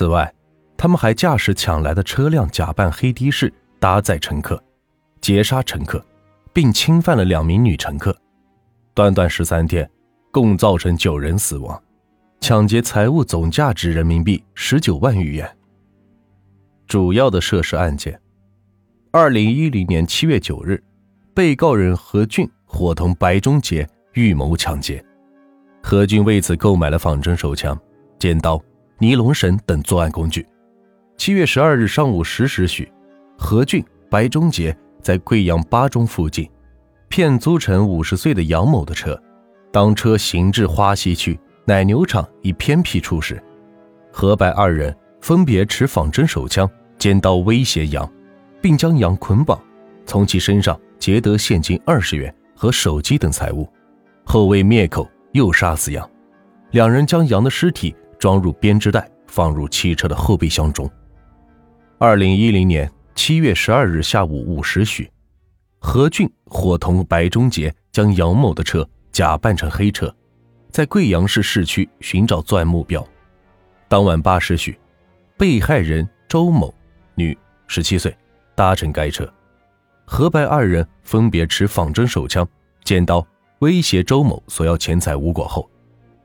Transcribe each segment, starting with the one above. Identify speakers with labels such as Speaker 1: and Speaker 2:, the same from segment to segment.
Speaker 1: 此外，他们还驾驶抢来的车辆，假扮黑的士搭载乘客，劫杀乘客，并侵犯了两名女乘客。短短十三天，共造成九人死亡，抢劫财物总价值人民币十九万余元。主要的涉事案件：二零一零年七月九日，被告人何俊伙同白忠杰预谋抢劫。何俊为此购买了仿真手枪、尖刀、尼龙绳等作案工具。七月十二日上午十时许，何俊、白忠杰在贵阳八中附近骗租乘五十岁的杨某的车，当车行至花溪区奶牛场一偏僻处时，何白二人分别持仿真手枪。尖刀威胁杨，并将杨捆绑，从其身上劫得现金二十元和手机等财物，后为灭口，又杀死杨。两人将杨的尸体装入编织袋，放入汽车的后备箱中。二零一零年七月十二日下午五时许，何俊伙同白忠杰将杨某的车假扮成黑车，在贵阳市市区寻找作案目标。当晚八时许，被害人周某。女，十七岁，搭乘该车，何白二人分别持仿真手枪、尖刀威胁周某索要钱财无果后，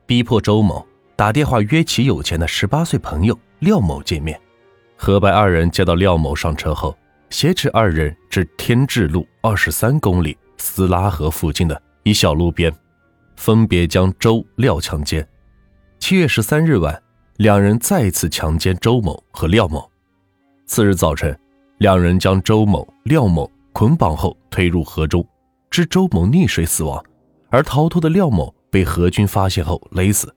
Speaker 1: 逼迫周某打电话约其有钱的十八岁朋友廖某见面。何白二人接到廖某上车后，挟持二人至天智路二十三公里斯拉河附近的一小路边，分别将周、廖强奸。七月十三日晚，两人再次强奸周某和廖某。次日早晨，两人将周某、廖某捆绑后推入河中，致周某溺水死亡，而逃脱的廖某被何军发现后勒死。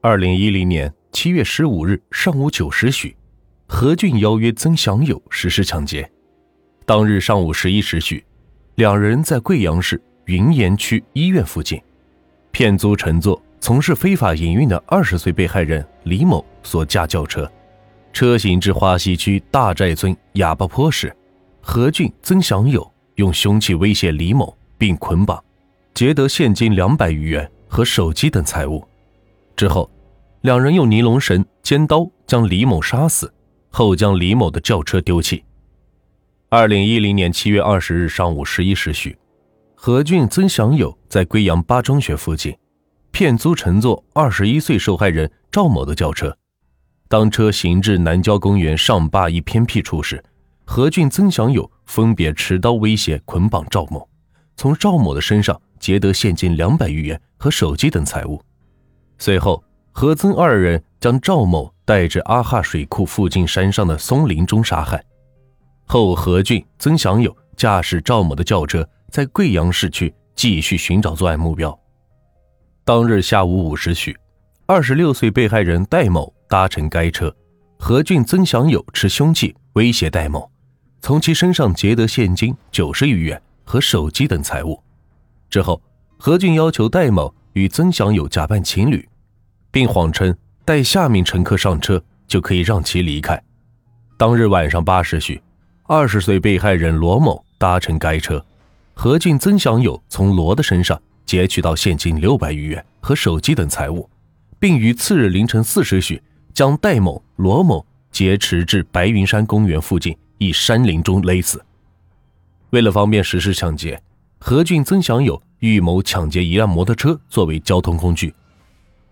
Speaker 1: 二零一零年七月十五日上午九时许，何俊邀约曾祥友实施抢劫。当日上午十一时许，两人在贵阳市云岩区医院附近，骗租乘坐从事非法营运的二十岁被害人李某所驾轿车。车行至花溪区大寨村哑巴坡时，何俊、曾祥友用凶器威胁李某，并捆绑，劫得现金两百余元和手机等财物。之后，两人用尼龙绳、尖刀将李某杀死，后将李某的轿车丢弃。二零一零年七月二十日上午十一时许，何俊、曾祥友在贵阳八中学附近，骗租乘坐二十一岁受害人赵某的轿车。当车行至南郊公园上坝一偏僻处时，何俊、曾祥友分别持刀威胁、捆绑赵某，从赵某的身上劫得现金两百余元和手机等财物。随后，何曾二人将赵某带至阿哈水库附近山上的松林中杀害。后，何俊、曾祥友驾驶赵某的轿车在贵阳市区继续寻找作案目标。当日下午五时许，二十六岁被害人戴某。搭乘该车，何俊、曾祥友持凶器威胁戴某，从其身上劫得现金九十余元和手机等财物。之后，何俊要求戴某与曾祥友假扮情侣，并谎称带下名乘客上车就可以让其离开。当日晚上八时许，二十岁被害人罗某搭乘该车，何俊、曾祥友从罗的身上劫取到现金六百余元和手机等财物，并于次日凌晨四时许。将戴某、罗某劫持至白云山公园附近一山林中勒死。为了方便实施抢劫，何俊、曾祥友预谋抢劫一辆摩托车作为交通工具，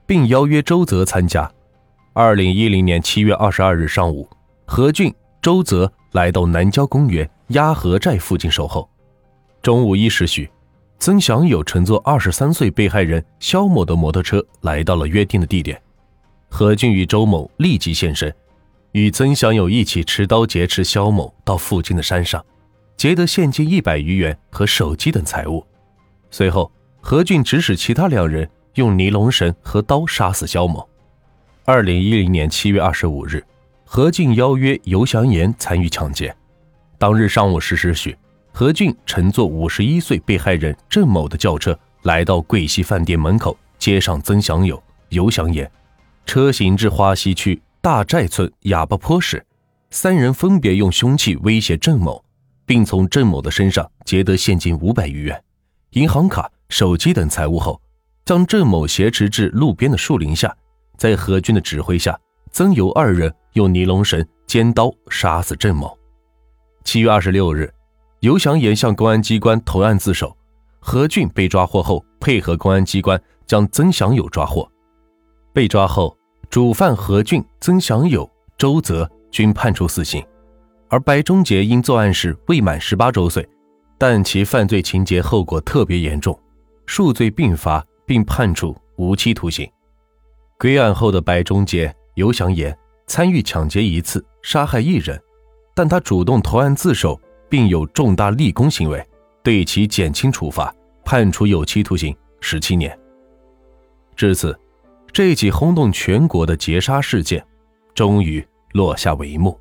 Speaker 1: 并邀约周泽参加。二零一零年七月二十二日上午，何俊、周泽来到南郊公园鸭河寨附近守候。中午一时许，曾祥友乘坐二十三岁被害人肖某的摩托车来到了约定的地点。何俊与周某立即现身，与曾祥友一起持刀劫持肖某到附近的山上，劫得现金一百余元和手机等财物。随后，何俊指使其他两人用尼龙绳和刀杀死肖某。二零一零年七月二十五日，何俊邀约尤祥岩参与抢劫。当日上午十时许，何俊乘坐五十一岁被害人郑某的轿车来到桂溪饭店门口，接上曾祥友、尤祥岩。车行至花溪区大寨村哑巴坡时，三人分别用凶器威胁郑某，并从郑某的身上劫得现金五百余元、银行卡、手机等财物后，将郑某挟持至路边的树林下，在何军的指挥下曾尤二人用尼龙绳、尖刀杀死郑某。七月二十六日，尤祥言向公安机关投案自首。何俊被抓获后，配合公安机关将曾祥友抓获。被抓后，主犯何俊、曾祥友、周泽均判处死刑，而白忠杰因作案时未满十八周岁，但其犯罪情节后果特别严重，数罪并罚，并判处无期徒刑。归案后的白忠杰、尤祥言参与抢劫一次，杀害一人，但他主动投案自首，并有重大立功行为。对其减轻处罚，判处有期徒刑十七年。至此，这起轰动全国的劫杀事件终于落下帷幕。